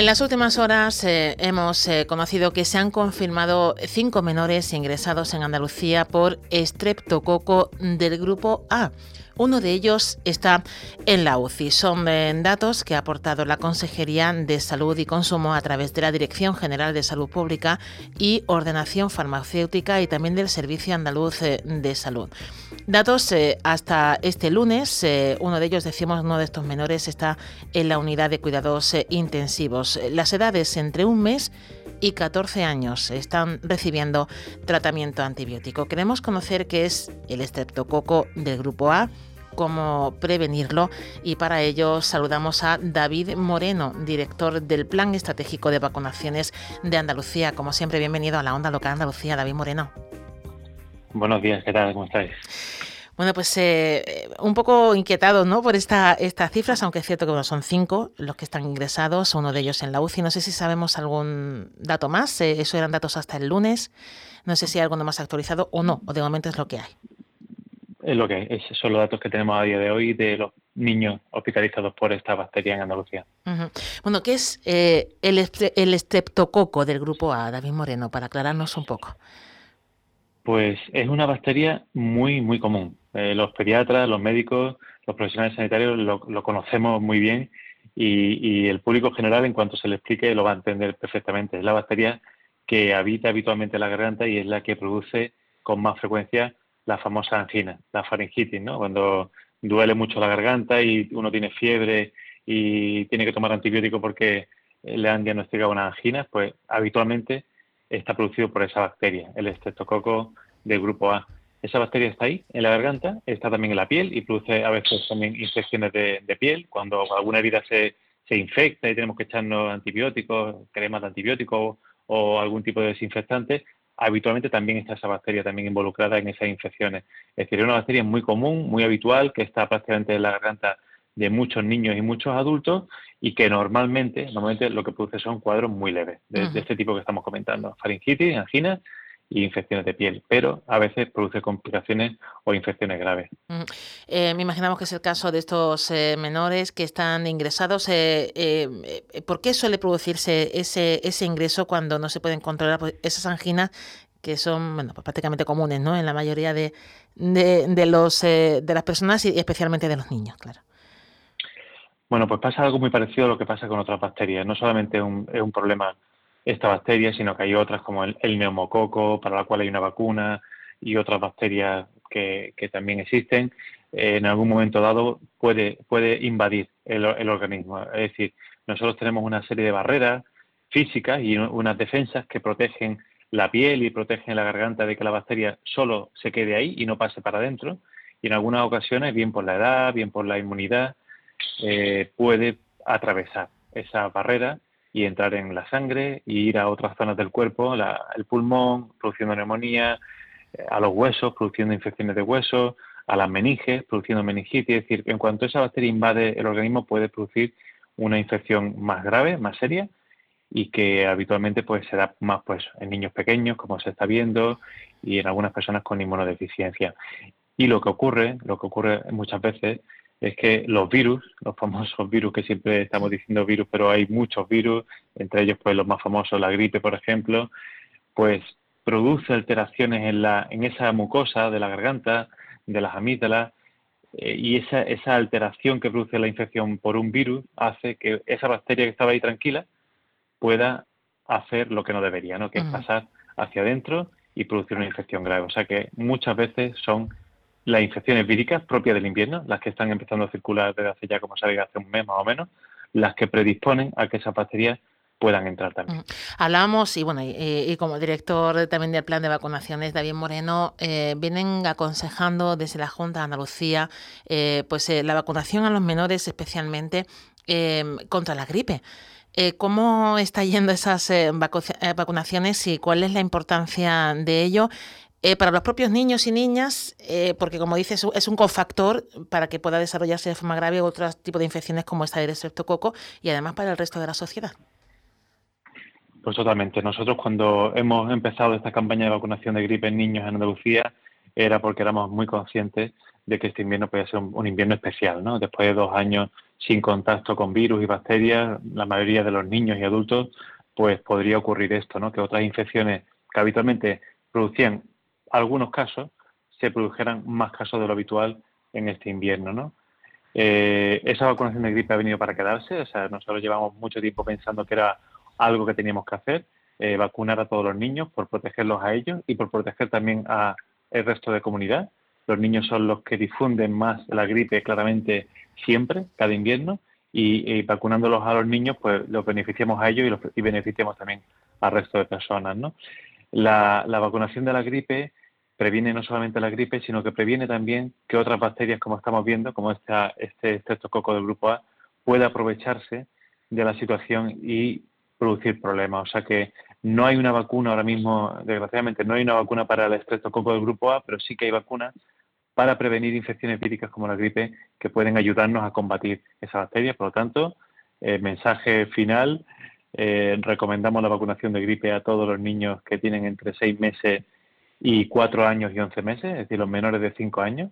En las últimas horas eh, hemos eh, conocido que se han confirmado cinco menores ingresados en Andalucía por estreptococo del grupo A. Uno de ellos está en la UCI. Son eh, datos que ha aportado la Consejería de Salud y Consumo a través de la Dirección General de Salud Pública y Ordenación Farmacéutica y también del Servicio Andaluz de Salud. Datos hasta este lunes, uno de ellos, decimos, uno de estos menores está en la unidad de cuidados eh, intensivos. Las edades entre un mes y 14 años están recibiendo tratamiento antibiótico. Queremos conocer qué es el estreptococo del grupo A, cómo prevenirlo y para ello saludamos a David Moreno, director del Plan Estratégico de Vacunaciones de Andalucía. Como siempre, bienvenido a la Onda Local Andalucía, David Moreno. Buenos días, ¿qué tal? ¿Cómo estáis? Bueno, pues eh, un poco inquietados ¿no? por esta, estas cifras, aunque es cierto que son cinco los que están ingresados, uno de ellos en la UCI. No sé si sabemos algún dato más, eh, eso eran datos hasta el lunes. No sé si hay alguno más actualizado o no, o de momento es lo que hay. Es lo que hay, esos son los datos que tenemos a día de hoy de los niños hospitalizados por esta bacteria en Andalucía. Bueno, ¿qué es eh, el, el estreptococo del grupo A, David Moreno, para aclararnos un poco? Pues es una bacteria muy, muy común. Eh, los pediatras, los médicos, los profesionales sanitarios lo, conocemos muy bien y, el público general, en cuanto se le explique, lo va a entender perfectamente. Es la bacteria que habita habitualmente la garganta y es la que produce con más frecuencia la famosa angina, la faringitis, ¿no? Cuando duele mucho la garganta y uno tiene fiebre y tiene que tomar antibiótico porque le han diagnosticado una angina, pues habitualmente está producido por esa bacteria, el estreptococo del grupo A. Esa bacteria está ahí, en la garganta, está también en la piel y produce a veces también infecciones de, piel. Cuando alguna herida se, se, infecta y tenemos que echarnos antibióticos, cremas de antibióticos o algún tipo de desinfectante, habitualmente también está esa bacteria también involucrada en esas infecciones. Es decir, es una bacteria muy común, muy habitual, que está prácticamente en la garganta de muchos niños y muchos adultos y que normalmente, normalmente lo que produce son cuadros muy leves de, este tipo que estamos comentando, faringitis, angina y infecciones de piel, pero a veces produce complicaciones o infecciones graves. Eh, me imaginamos que es el caso de estos eh, menores que están ingresados. Eh, ¿Por qué suele producirse ese, ese ingreso cuando no se pueden controlar pues, esas anginas que son bueno, pues prácticamente comunes ¿no? en la mayoría de, de, de los, de las personas y especialmente de los niños, claro? Bueno, pues pasa algo muy parecido a lo que pasa con otras bacterias. No solamente es un, problema esta bacteria, sino que hay otras como el, neumococo, para la cual hay una vacuna, y otras bacterias que, también existen. en algún momento dado puede, puede invadir el, organismo. Es decir, nosotros tenemos una serie de barreras físicas y unas defensas que protegen la piel y protegen la garganta de que la bacteria solo se quede ahí y no pase para adentro. Y en algunas ocasiones, bien por la edad, bien por la inmunidad, eh, puede atravesar esa barrera y entrar en la sangre y ir a otras zonas del cuerpo, el pulmón, produciendo neumonía, eh, a los huesos, produciendo infecciones de huesos, a las meninges, produciendo meningitis. Es decir, en cuanto esa bacteria invade el organismo, puede producir una infección más grave, más seria, y que habitualmente pues se da más pues en niños pequeños, como se está viendo, y en algunas personas con inmunodeficiencia. Y lo que ocurre, lo que ocurre muchas veces es que los virus, los famosos virus que siempre estamos diciendo virus, pero hay muchos virus, entre ellos pues los más famosos, la gripe, por ejemplo, pues produce alteraciones en, la, en esa mucosa de la garganta, de las amígdalas, eh, y esa, esa alteración que produce la infección por un virus hace que esa bacteria que estaba ahí tranquila pueda hacer lo que no debería, ¿no? que es pasar hacia adentro y producir una infección grave. O sea que muchas veces son las infecciones víricas propias del invierno, las que están empezando a circular desde hace ya, como sabéis, hace un mes más o menos, las que predisponen a que esas bacterias puedan entrar también. Hablamos, y bueno, y, como director también del plan de vacunaciones, David Moreno, eh, vienen aconsejando desde la Junta de Andalucía eh, pues eh, la vacunación a los menores, especialmente contra la gripe. ¿Cómo está yendo esas vacunaciones y cuál es la importancia de ello eh, para los propios niños y niñas, eh, porque como dices, es un cofactor para que pueda desarrollarse de forma grave otro tipo de infecciones como esta del estreptococo y además para el resto de la sociedad. Pues totalmente. Nosotros cuando hemos empezado esta campaña de vacunación de gripe en niños en Andalucía era porque éramos muy conscientes de que este invierno podía ser un, invierno especial, ¿no? Después de dos años sin contacto con virus y bacterias, la mayoría de los niños y adultos, pues podría ocurrir esto, ¿no? Que otras infecciones que habitualmente producían algunos casos, se produjeran más casos de lo habitual en este invierno, ¿no? Eh, esa vacunación de gripe ha venido para quedarse, o sea, nosotros llevamos mucho tiempo pensando que era algo que teníamos que hacer, eh, vacunar a todos los niños por protegerlos a ellos y por proteger también a el resto de comunidad. Los niños son los que difunden más la gripe claramente siempre, cada invierno, y, vacunándolos a los niños, pues los beneficiamos a ellos y, los, y beneficiamos también al resto de personas, ¿no? La, vacunación de la gripe previene no solamente la gripe, sino que previene también que otras bacterias, como estamos viendo, como esta, este estreptococo del grupo A, pueda aprovecharse de la situación y producir problemas. O sea que no hay una vacuna ahora mismo, desgraciadamente, no hay una vacuna para el estreptococo del grupo A, pero sí que hay vacunas para prevenir infecciones víricas como la gripe que pueden ayudarnos a combatir esa bacteria. Por lo tanto, eh, mensaje final, eh, recomendamos la vacunación de gripe a todos los niños que tienen entre 6 meses y 4 años y 11 meses, es decir, los menores de 5 años,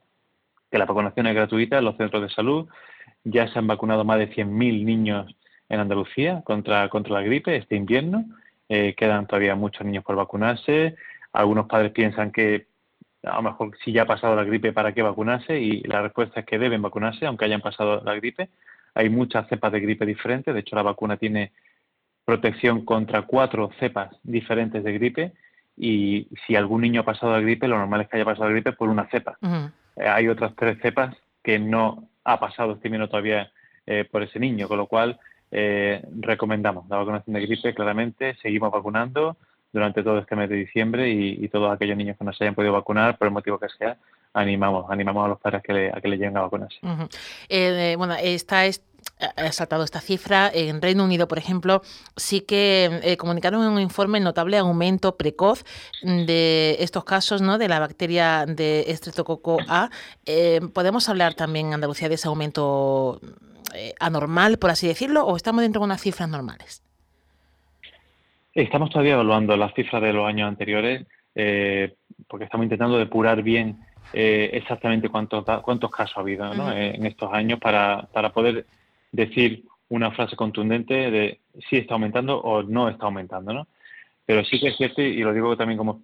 que la vacunación es gratuita en los centros de salud. Ya se han vacunado más de 100.000 niños en Andalucía contra, contra la gripe este invierno. Eh, quedan todavía muchos niños por vacunarse. Algunos padres piensan que a lo mejor si ya ha pasado la gripe, ¿para qué vacunarse? Y la respuesta es que deben vacunarse, aunque hayan pasado la gripe. Hay muchas cepas de gripe diferentes. De hecho, la vacuna tiene protección contra cuatro cepas diferentes de gripe. Y si algún niño ha pasado la gripe, lo normal es que haya pasado la gripe por una cepa. Eh, hay otras tres cepas que no ha pasado este invierno todavía eh, por ese niño, con lo cual eh, recomendamos la vacunación de gripe, claramente, seguimos vacunando durante todo este mes de diciembre y, todos aquellos niños que no se hayan podido vacunar, por el motivo que sea, animamos, animamos a los padres que le, a que le lleguen a vacunarse. Eh, bueno, está ha saltado esta cifra. En Reino Unido, por ejemplo, sí que eh, comunicaron en un informe el notable aumento precoz de estos casos ¿no? de la bacteria de Streptococcus A. ¿Podemos hablar también en Andalucía de ese aumento eh, anormal, por así decirlo, o estamos dentro de unas cifras normales? Estamos todavía evaluando las cifras de los años anteriores eh, porque estamos intentando depurar bien eh, exactamente cuántos, cuántos casos ha habido en estos años para, para poder decir una frase contundente de si está aumentando o no está aumentando, ¿no? Pero sí que es cierto, y lo digo también como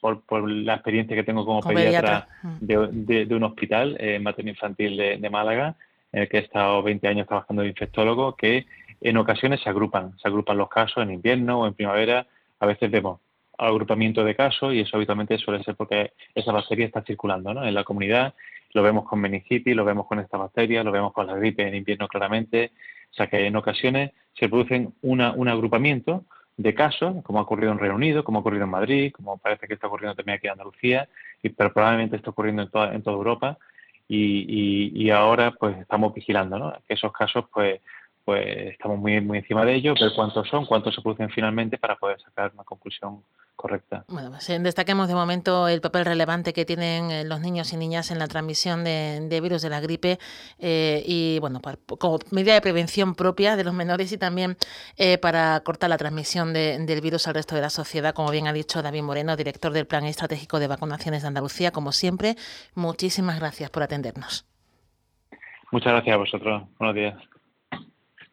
por, la experiencia que tengo como, pediatra, de, un hospital eh, materno infantil de, Málaga, en el que he estado 20 años trabajando de infectólogo, que en ocasiones se agrupan, se agrupan los casos en invierno o en primavera, a veces vemos agrupamiento de casos y eso habitualmente suele ser porque esa bacteria está circulando ¿no? en la comunidad, lo vemos con meningitis, lo vemos con esta bacteria, lo vemos con la gripe en invierno claramente, o sea que en ocasiones se producen una, un agrupamiento de casos, como ha ocurrido en Reino Unido, como ha ocurrido en Madrid, como parece que está ocurriendo también aquí en Andalucía, y, pero probablemente está ocurriendo en toda, en toda Europa, y, y, ahora pues estamos vigilando ¿no? que esos casos pues pues estamos muy muy encima de ellos ver cuántos son cuántos se producen finalmente para poder sacar una conclusión correcta. Bueno, pues eh, destaquemos de momento el papel relevante que tienen eh, los niños y niñas en la transmisión de, virus de la gripe eh, y, bueno, como medida de prevención propia de los menores y también para cortar la transmisión del virus al resto de la sociedad, como bien ha dicho David Moreno, director del Plan Estratégico de Vacunaciones de Andalucía. Como siempre, muchísimas gracias por atendernos. Muchas gracias a vosotros. Buenos días.